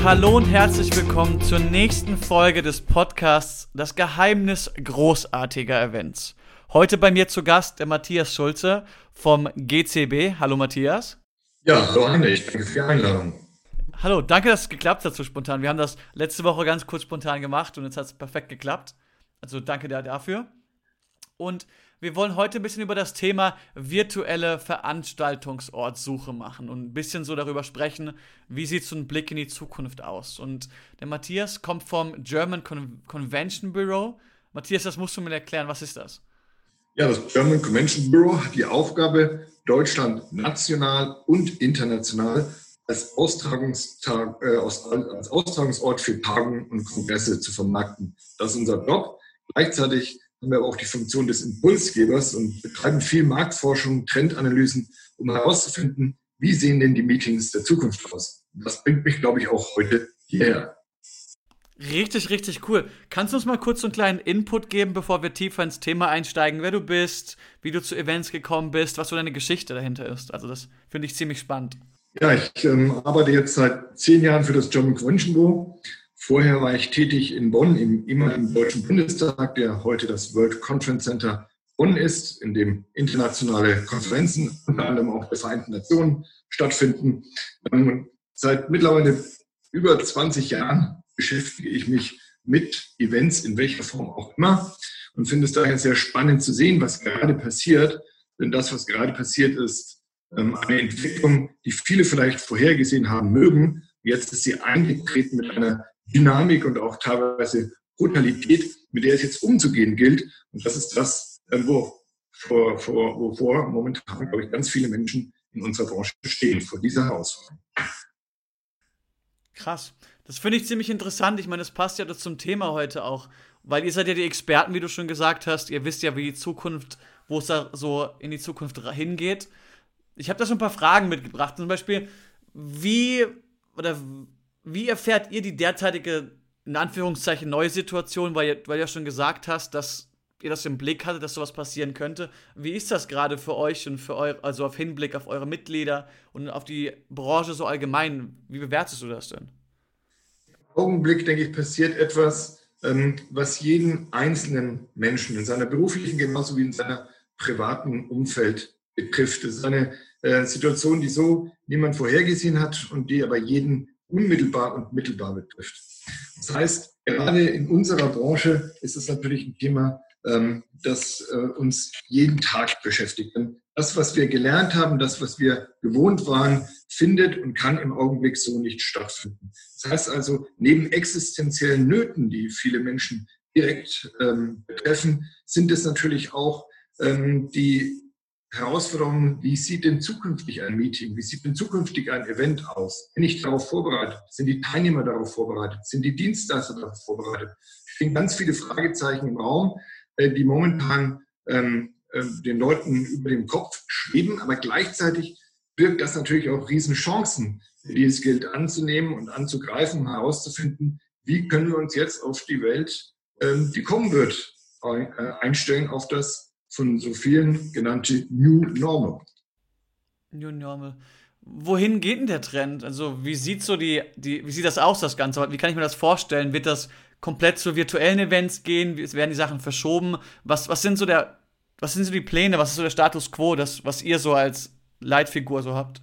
Und hallo und herzlich willkommen zur nächsten Folge des Podcasts Das Geheimnis großartiger Events. Heute bei mir zu Gast der Matthias Schulze vom GCB. Hallo Matthias. Ja, hallo Heinrich, danke für die Einladung. Hallo, danke, dass es geklappt hat so spontan. Wir haben das letzte Woche ganz kurz spontan gemacht und jetzt hat es perfekt geklappt. Also danke dir dafür. Und wir wollen heute ein bisschen über das Thema virtuelle Veranstaltungsortsuche machen und ein bisschen so darüber sprechen, wie sieht so ein Blick in die Zukunft aus. Und der Matthias kommt vom German Con Convention Bureau. Matthias, das musst du mir erklären, was ist das? Ja, das German Convention Bureau hat die Aufgabe, Deutschland national und international als, Austragungstag, äh, als Austragungsort für Tagungen und Kongresse zu vermarkten. Das ist unser Job. Gleichzeitig haben wir aber auch die Funktion des Impulsgebers und betreiben viel Marktforschung, Trendanalysen, um herauszufinden, wie sehen denn die Meetings der Zukunft aus. Das bringt mich, glaube ich, auch heute hierher. Richtig, richtig cool. Kannst du uns mal kurz so einen kleinen Input geben, bevor wir tiefer ins Thema einsteigen, wer du bist, wie du zu Events gekommen bist, was so deine Geschichte dahinter ist? Also das finde ich ziemlich spannend. Ja, ich ähm, arbeite jetzt seit zehn Jahren für das German Convention Bureau Vorher war ich tätig in Bonn im ehemaligen Deutschen Bundestag, der heute das World Conference Center Bonn ist, in dem internationale Konferenzen, unter anderem auch der Vereinten Nationen, stattfinden. Ähm, seit mittlerweile über 20 Jahren beschäftige ich mich mit Events in welcher Form auch immer und finde es daher sehr spannend zu sehen, was gerade passiert. Denn das, was gerade passiert, ist ähm, eine Entwicklung, die viele vielleicht vorhergesehen haben mögen. Jetzt ist sie eingetreten mit einer Dynamik und auch teilweise Brutalität, mit der es jetzt umzugehen gilt. Und das ist das, äh, wo, vor, vor, wovor momentan, glaube ich, ganz viele Menschen in unserer Branche stehen, vor dieser Herausforderung. Krass. Das finde ich ziemlich interessant. Ich meine, das passt ja zum Thema heute auch, weil ihr seid ja die Experten, wie du schon gesagt hast. Ihr wisst ja, wie die Zukunft, wo es da so in die Zukunft hingeht. Ich habe da schon ein paar Fragen mitgebracht. Zum Beispiel, wie oder wie erfährt ihr die derzeitige, in Anführungszeichen, neue Situation, weil, weil du ja schon gesagt hast, dass ihr das im Blick hattet, dass sowas passieren könnte. Wie ist das gerade für euch und für euch, also auf Hinblick auf eure Mitglieder und auf die Branche so allgemein? Wie bewertest du das denn? Im Augenblick, denke ich, passiert etwas, ähm, was jeden einzelnen Menschen in seiner beruflichen genauso wie in seiner privaten Umfeld betrifft. Es ist eine äh, Situation, die so niemand vorhergesehen hat und die aber jeden unmittelbar und mittelbar betrifft. Das heißt, gerade in unserer Branche ist es natürlich ein Thema, ähm, das äh, uns jeden Tag beschäftigt. das, was wir gelernt haben, das, was wir gewohnt waren, findet und kann im Augenblick so nicht stattfinden. Das heißt also, neben existenziellen Nöten, die viele Menschen direkt ähm, betreffen, sind es natürlich auch ähm, die Herausforderungen, wie sieht denn zukünftig ein Meeting, wie sieht denn zukünftig ein Event aus? Bin ich darauf vorbereitet? Sind die Teilnehmer darauf vorbereitet? Sind die Dienstleister darauf vorbereitet? Es stehen ganz viele Fragezeichen im Raum, äh, die momentan ähm, äh, den Leuten über dem Kopf schweben, aber gleichzeitig birgt das natürlich auch Riesenchancen, die es gilt anzunehmen und anzugreifen, herauszufinden, wie können wir uns jetzt auf die Welt, ähm, die kommen wird, äh, einstellen, auf das von so vielen genannte New Normal. New Normal. Wohin geht denn der Trend? Also, wie sieht so die, die, wie sieht das aus, das Ganze? Wie kann ich mir das vorstellen? Wird das komplett zu virtuellen Events gehen? Werden die Sachen verschoben? Was, was sind so der, was sind so die Pläne? Was ist so der Status quo, das, was ihr so als Leitfigur so habt?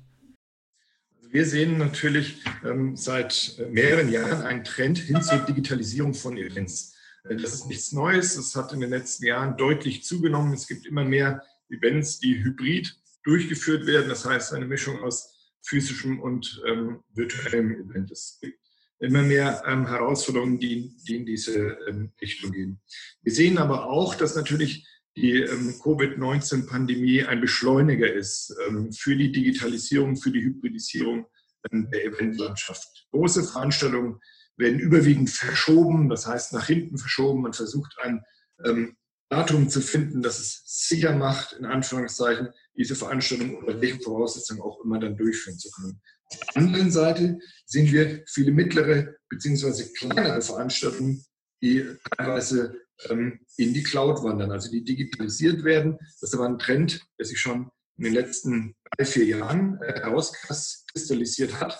Wir sehen natürlich ähm, seit mehreren Jahren einen Trend hin zur Digitalisierung von Events. Das ist nichts Neues. Es hat in den letzten Jahren deutlich zugenommen. Es gibt immer mehr Events, die hybrid durchgeführt werden. Das heißt, eine Mischung aus physischem und ähm, virtuellem Event. Es gibt immer mehr ähm, Herausforderungen, die, die in diese ähm, Richtung gehen. Wir sehen aber auch, dass natürlich die ähm, Covid-19-Pandemie ein Beschleuniger ist ähm, für die Digitalisierung, für die Hybridisierung ähm, der Eventlandschaft. Große Veranstaltungen werden überwiegend verschoben, das heißt nach hinten verschoben. Man versucht ein ähm, Datum zu finden, das es sicher macht, in Anführungszeichen, diese Veranstaltung unter welchen Voraussetzungen auch immer dann durchführen zu können. Auf der anderen Seite sehen wir viele mittlere bzw. kleinere Veranstaltungen, die teilweise ähm, in die Cloud wandern, also die digitalisiert werden. Das ist aber ein Trend, der sich schon in den letzten drei, vier Jahren äh, herauskristallisiert hat.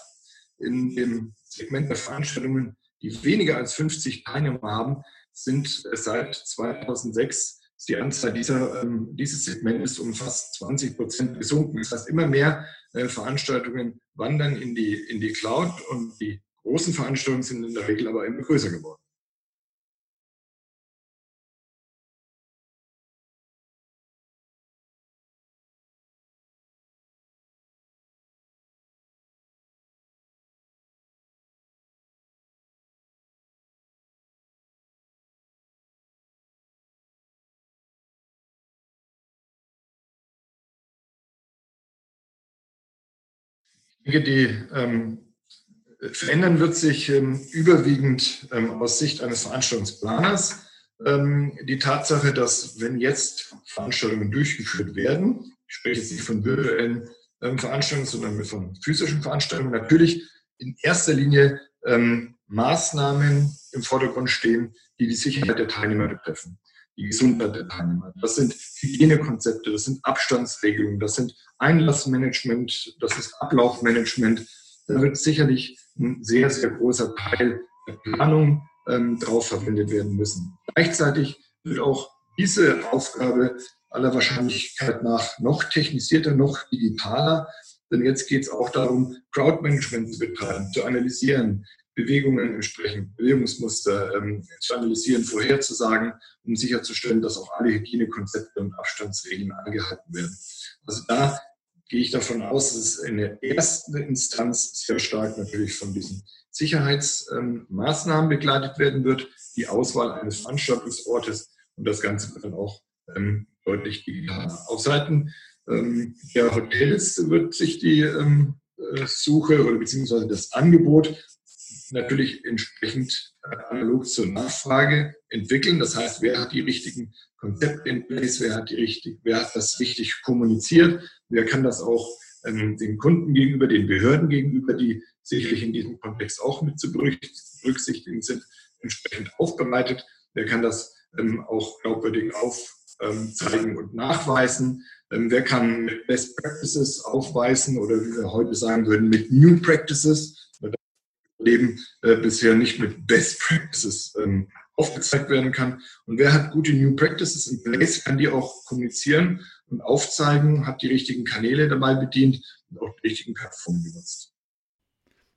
in dem Segment der Veranstaltungen, die weniger als 50 Teilnehmer haben, sind seit 2006 die Anzahl dieser, ähm, dieses Segments um fast 20 Prozent gesunken. Das heißt, immer mehr äh, Veranstaltungen wandern in die, in die Cloud und die großen Veranstaltungen sind in der Regel aber immer größer geworden. Denke, die ähm, verändern wird sich ähm, überwiegend ähm, aus Sicht eines Veranstaltungsplaners. Ähm, die Tatsache, dass wenn jetzt Veranstaltungen durchgeführt werden, ich spreche jetzt nicht von virtuellen ähm, Veranstaltungen, sondern von physischen Veranstaltungen, natürlich in erster Linie ähm, Maßnahmen im Vordergrund stehen, die die Sicherheit der Teilnehmer betreffen die Gesundheit der Teilnehmer. Das sind Hygienekonzepte, das sind Abstandsregelungen, das sind Einlassmanagement, das ist Ablaufmanagement. Da wird sicherlich ein sehr, sehr großer Teil der Planung ähm, drauf verwendet werden müssen. Gleichzeitig wird auch diese Aufgabe aller Wahrscheinlichkeit nach noch technisierter, noch digitaler. Denn jetzt geht es auch darum, Crowdmanagement zu betreiben, zu analysieren, Bewegungen entsprechend, Bewegungsmuster ähm, zu analysieren, vorherzusagen, um sicherzustellen, dass auch alle Hygienekonzepte und Abstandsregeln eingehalten werden. Also da gehe ich davon aus, dass es in der ersten Instanz sehr stark natürlich von diesen Sicherheitsmaßnahmen ähm, begleitet werden wird, die Auswahl eines Veranstaltungsortes und das Ganze wird dann auch ähm, deutlich digital. Auf Seiten ähm, der Hotels wird sich die ähm, äh, Suche oder beziehungsweise das Angebot natürlich entsprechend äh, analog zur Nachfrage entwickeln. Das heißt, wer hat die richtigen Konzepte in place, wer hat, die richtig, wer hat das richtig kommuniziert, wer kann das auch ähm, den Kunden gegenüber, den Behörden gegenüber, die sicherlich in diesem Kontext auch mit zu berücksichtigen sind, entsprechend aufbereitet. Wer kann das ähm, auch glaubwürdig aufzeigen ähm, und nachweisen? Ähm, wer kann Best Practices aufweisen oder wie wir heute sagen würden, mit New Practices Leben äh, bisher nicht mit Best Practices ähm, aufgezeigt werden kann. Und wer hat gute New Practices in place, kann die auch kommunizieren und aufzeigen, hat die richtigen Kanäle dabei bedient und auch die richtigen Plattformen genutzt.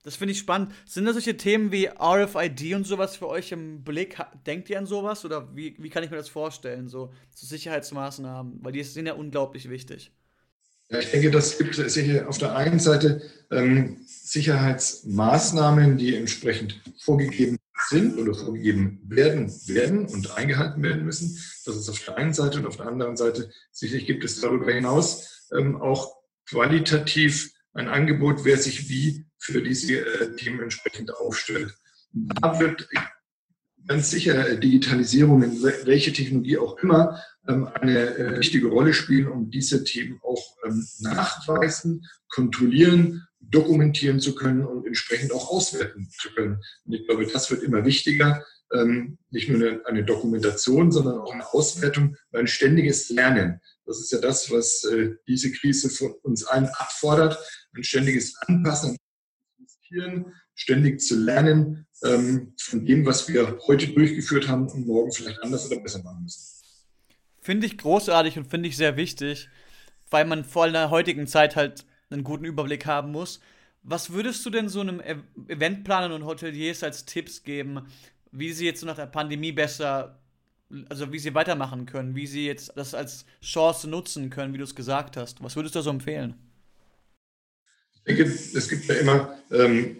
Das finde ich spannend. Sind da solche Themen wie RFID und sowas für euch im Blick? Denkt ihr an sowas oder wie, wie kann ich mir das vorstellen, so, so Sicherheitsmaßnahmen? Weil die sind ja unglaublich wichtig. Ich denke, das gibt sicher auf der einen Seite ähm, Sicherheitsmaßnahmen, die entsprechend vorgegeben sind oder vorgegeben werden, werden und eingehalten werden müssen. Das ist auf der einen Seite und auf der anderen Seite sicherlich gibt es darüber hinaus ähm, auch qualitativ ein Angebot, wer sich wie für diese äh, Themen entsprechend aufstellt. Da wird ganz sicher Digitalisierung, in welche Technologie auch immer, ähm, eine äh, wichtige Rolle spielen, um diese Themen auch ähm, nachweisen, kontrollieren, dokumentieren zu können und entsprechend auch auswerten zu können. Und ich glaube, das wird immer wichtiger. Ähm, nicht nur eine Dokumentation, sondern auch eine Auswertung, ein ständiges Lernen. Das ist ja das, was äh, diese Krise von uns allen abfordert. Ein ständiges Anpassen, ständig zu lernen von dem, was wir heute durchgeführt haben und morgen vielleicht anders oder besser machen müssen. Finde ich großartig und finde ich sehr wichtig, weil man vor allem in der heutigen Zeit halt einen guten Überblick haben muss. Was würdest du denn so einem e Eventplanern und Hoteliers als Tipps geben, wie sie jetzt nach der Pandemie besser, also wie sie weitermachen können, wie sie jetzt das als Chance nutzen können, wie du es gesagt hast? Was würdest du so empfehlen? Ich denke, es gibt ja immer ähm,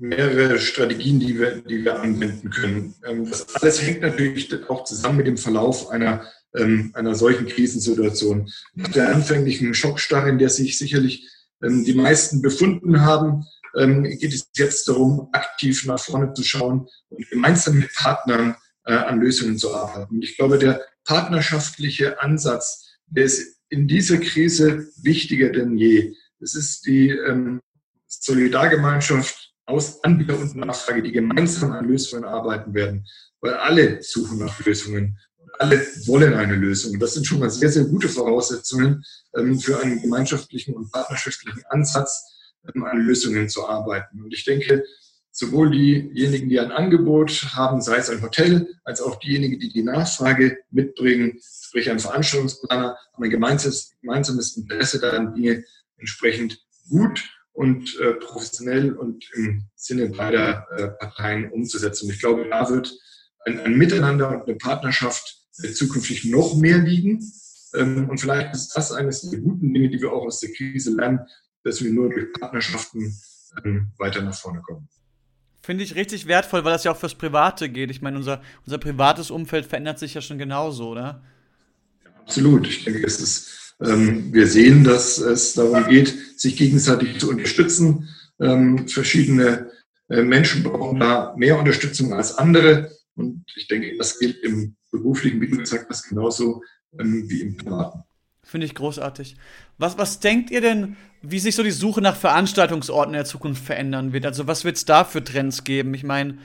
mehrere Strategien, die wir, die wir anwenden können. Ähm, das alles hängt natürlich auch zusammen mit dem Verlauf einer, ähm, einer solchen Krisensituation. Nach der anfänglichen Schockstarre, in der sich sicherlich ähm, die meisten befunden haben, geht es jetzt darum, aktiv nach vorne zu schauen und gemeinsam mit Partnern äh, an Lösungen zu arbeiten. Ich glaube, der partnerschaftliche Ansatz, der ist in dieser Krise wichtiger denn je. Es ist die Solidargemeinschaft aus Anbieter und Nachfrage, die gemeinsam an Lösungen arbeiten werden, weil alle suchen nach Lösungen. Alle wollen eine Lösung. Das sind schon mal sehr, sehr gute Voraussetzungen ähm, für einen gemeinschaftlichen und partnerschaftlichen Ansatz. ähm, an Lösungen zu arbeiten. Und ich denke, sowohl diejenigen, die ein Angebot haben, sei es ein Hotel, als auch diejenigen, die die Nachfrage mitbringen, sprich ein Veranstaltungsplaner, haben ein gemeinsames Interesse daran, Dinge entsprechend gut und äh, professionell und im Sinne beider äh, Parteien umzusetzen. Und ich glaube, da wird ein, ein Miteinander und eine Partnerschaft zukünftig noch mehr liegen. Ähm, und vielleicht ist das eines der guten Dinge, die wir auch aus der Krise lernen, dass wir nur durch Partnerschaften ähm, weiter nach vorne kommen. Finde ich richtig wertvoll, weil das ja auch fürs Private geht. Ich meine, unser, unser privates Umfeld verändert sich ja schon genauso, oder? Absolut. Ich denke, es ist, wir sehen, dass es darum geht, sich gegenseitig zu unterstützen. Ähm, verschiedene äh, Menschen brauchen da mehr Unterstützung als andere. Und ich denke, das gilt im beruflichen, wie du gesagt hast, genauso ähm, wie im privaten. Finde ich großartig. Was, was denkt ihr denn, wie sich so die Suche nach Veranstaltungsorten in der Zukunft verändern wird? Also was wird es da für Trends geben? Ich meine,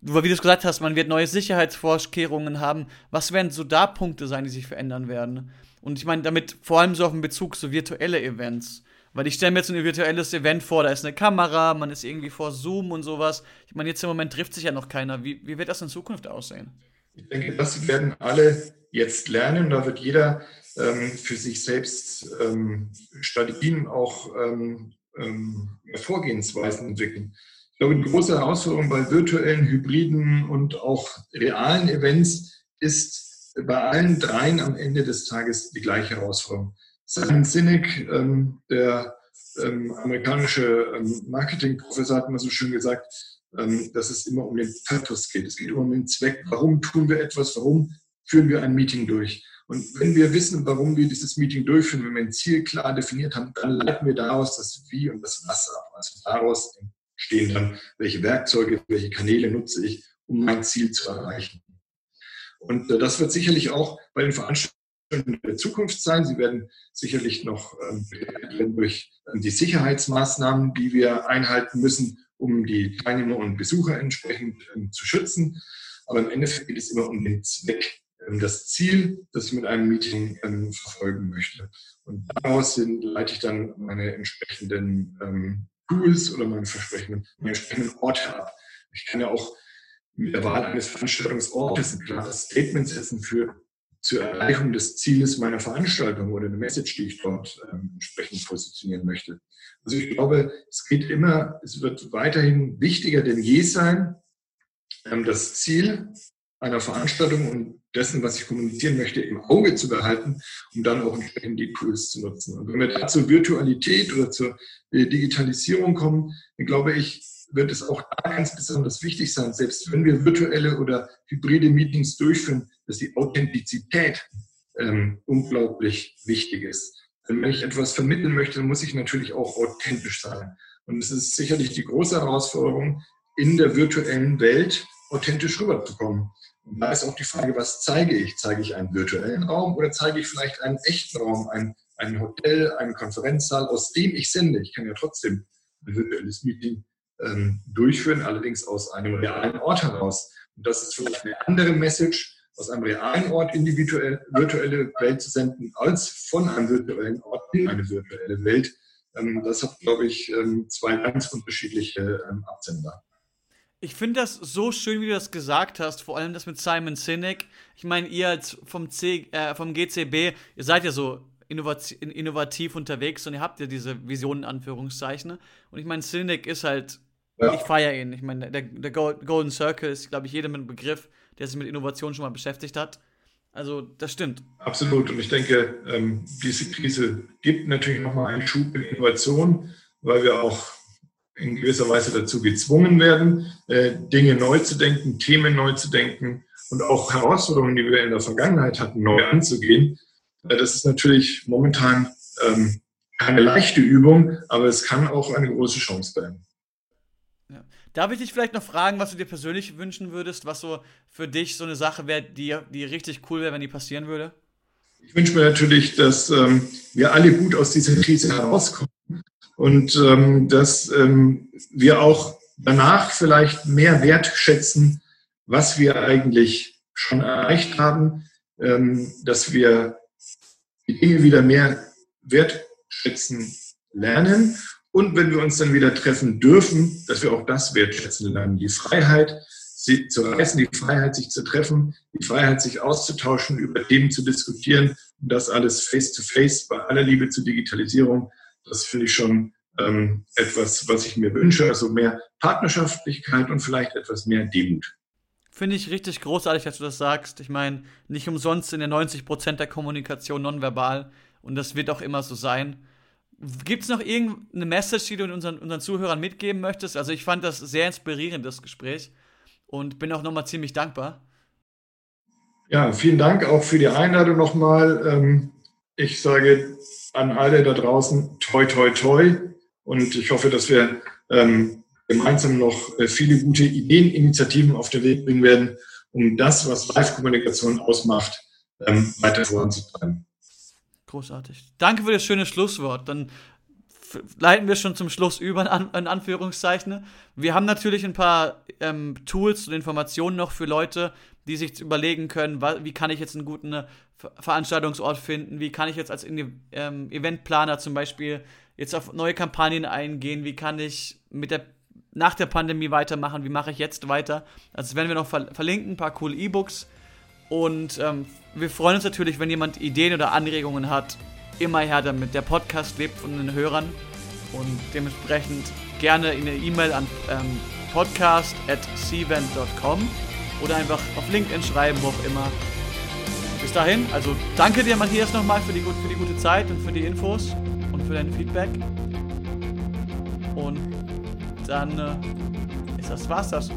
wie du es gesagt hast, man wird neue Sicherheitsvorkehrungen haben. Was werden so da Punkte sein, die sich verändern werden? Und ich meine damit vor allem so auf den Bezug zu virtuelle Events. Weil ich stelle mir jetzt ein virtuelles Event vor, da ist eine Kamera, man ist irgendwie vor Zoom und sowas. Ich meine, jetzt im Moment trifft sich ja noch keiner. Wie, wie wird das in Zukunft aussehen? Ich denke, das werden alle jetzt lernen. Da wird jeder ähm, für sich selbst ähm, Strategien, auch ähm, ähm, Vorgehensweisen entwickeln. Ich glaube, die große Herausforderung bei virtuellen, hybriden und auch realen Events ist bei allen dreien am Ende des Tages die gleiche Herausforderung. Simon Sinek, ähm, der ähm, amerikanische ähm, Marketingprofessor, hat mal so schön gesagt, ähm, dass es immer um den Purpose geht. Es geht immer um den Zweck. Warum tun wir etwas? Warum führen wir ein Meeting durch? Und wenn wir wissen, warum wir dieses Meeting durchführen, wenn wir ein Ziel klar definiert haben, dann leiten wir daraus das Wie und das Was ab. Also daraus entstehen dann, welche Werkzeuge, welche Kanäle nutze ich, um mein Ziel zu erreichen. Und äh, das wird sicherlich auch bei den Veranstaltungen der Zukunft sein. Sie werden sicherlich noch ähm, durch ähm, die Sicherheitsmaßnahmen, die wir einhalten müssen, um die Teilnehmer und Besucher entsprechend ähm, zu schützen. Aber im Endeffekt geht es immer um den Zweck ähm, das Ziel, das ich mit einem Meeting ähm, verfolgen möchte. Und daraus sind, leite ich dann meine entsprechenden ähm, Tools oder meine, meine entsprechenden Orte ab. Ich kann ja auch mit der Wahl eines Veranstaltungsortes ein klares Statement setzen für zur Erreichung des Zieles meiner Veranstaltung oder eine Message, die ich dort ähm, entsprechend positionieren möchte. Also ich glaube, es geht immer, es wird weiterhin wichtiger denn je sein, ähm, das Ziel einer Veranstaltung und dessen, was ich kommunizieren möchte, im Auge zu behalten, um dann auch entsprechend die Tools zu nutzen. Und wenn wir da zur Virtualität oder zur äh, Digitalisierung kommen, dann glaube ich, wird es auch da ganz besonders wichtig sein, selbst wenn wir virtuelle oder hybride Meetings durchführen, dass die Authentizität ähm, unglaublich wichtig ist. Denn wenn ich etwas vermitteln möchte, muss ich natürlich auch authentisch sein. Und es ist sicherlich die große Herausforderung, in der virtuellen Welt authentisch rüberzukommen. Und da ist auch die Frage, was zeige ich? Zeige ich einen virtuellen Raum oder zeige ich vielleicht einen echten Raum, ein, ein Hotel, einen Konferenzsaal, aus dem ich sende? Ich kann ja trotzdem ein virtuelles Meeting ähm, durchführen, allerdings aus einem realen Ort heraus. Und das ist vielleicht eine andere Message, aus einem realen Ort in die virtuelle, Welt zu senden, als von einem virtuellen Ort in eine virtuelle Welt. Ähm, das hat, glaube ich, ähm, zwei ganz unterschiedliche ähm, Absender. Ich finde das so schön, wie du das gesagt hast, vor allem das mit Simon Sinek. Ich meine, ihr als vom, C, äh, vom GCB, ihr seid ja so innovativ, unterwegs und ihr habt ja diese Visionen, in Anführungszeichen. Und ich meine, Sinek ist halt, ja. ich feiere ihn. Ich meine, der, der Golden Circle ist, glaube ich, jedem ein Begriff, der sich mit Innovation schon mal beschäftigt hat. Also, das stimmt. Absolut. Und ich denke, ähm, diese Krise gibt natürlich nochmal einen Schub in Innovation, weil wir auch in gewisser Weise dazu gezwungen werden, äh, Dinge neu zu denken, Themen neu zu denken und auch Herausforderungen, die wir in der Vergangenheit hatten, neu anzugehen. Äh, das ist natürlich momentan ähm, keine leichte Übung, aber es kann auch eine große Chance werden. Darf ich dich vielleicht noch fragen, was du dir persönlich wünschen würdest, was so für dich so eine Sache wäre, die, die richtig cool wäre, wenn die passieren würde? Ich wünsche mir natürlich, dass ähm, wir alle gut aus dieser Krise herauskommen und ähm, dass ähm, wir auch danach vielleicht mehr wertschätzen, was wir eigentlich schon erreicht haben, ähm, dass wir die Dinge wieder mehr wertschätzen lernen Und wenn wir uns dann wieder treffen dürfen, dass wir auch das wertschätzen lernen. Die Freiheit, sie zu reisen, die Freiheit, sich zu treffen, die Freiheit, sich auszutauschen, über Themen zu diskutieren und das alles face-to-face -face, bei aller Liebe zur Digitalisierung. Das finde ich schon ähm, etwas, was ich mir wünsche. Also mehr Partnerschaftlichkeit und vielleicht etwas mehr Demut. Finde ich richtig großartig, dass du das sagst. Ich meine, nicht umsonst sind ja 90 Prozent der Kommunikation nonverbal und das wird auch immer so sein. Gibt es noch irgendeine Message, die du unseren, unseren Zuhörern mitgeben möchtest? Also ich fand das sehr inspirierend, das Gespräch und bin auch nochmal ziemlich dankbar. Ja, vielen Dank auch für die Einladung nochmal. Ähm, ich sage an alle da draußen, toi, toi, toi. Und ich hoffe, dass wir ähm, gemeinsam noch äh, viele gute Ideen, Initiativen auf den Weg bringen werden, um das, was Live-Kommunikation ausmacht, ähm, weiter voranzutreiben. Großartig. Danke für das schöne Schlusswort. Dann leiten wir schon zum Schluss über, in Anführungszeichen. Wir haben natürlich ein paar ähm, Tools und Informationen noch für Leute, die sich überlegen können, wie kann ich jetzt einen guten äh, Veranstaltungsort finden, wie kann ich jetzt als ähm, Eventplaner zum Beispiel jetzt auf neue Kampagnen eingehen, wie kann ich mit der nach der Pandemie weitermachen, wie mache ich jetzt weiter. Also werden wir noch ver verlinken, ein paar coole E-Books. Und ähm, wir freuen uns natürlich, wenn jemand Ideen oder Anregungen hat, immer her damit. Der Podcast lebt von den Hörern und dementsprechend gerne eine E-Mail an ähm, podcast.cvent.com oder einfach auf LinkedIn schreiben, wo auch immer. Bis dahin, also danke dir, Matthias, nochmal für die, für die gute Zeit und für die Infos und für dein Feedback. Und dann äh, ist das war's das.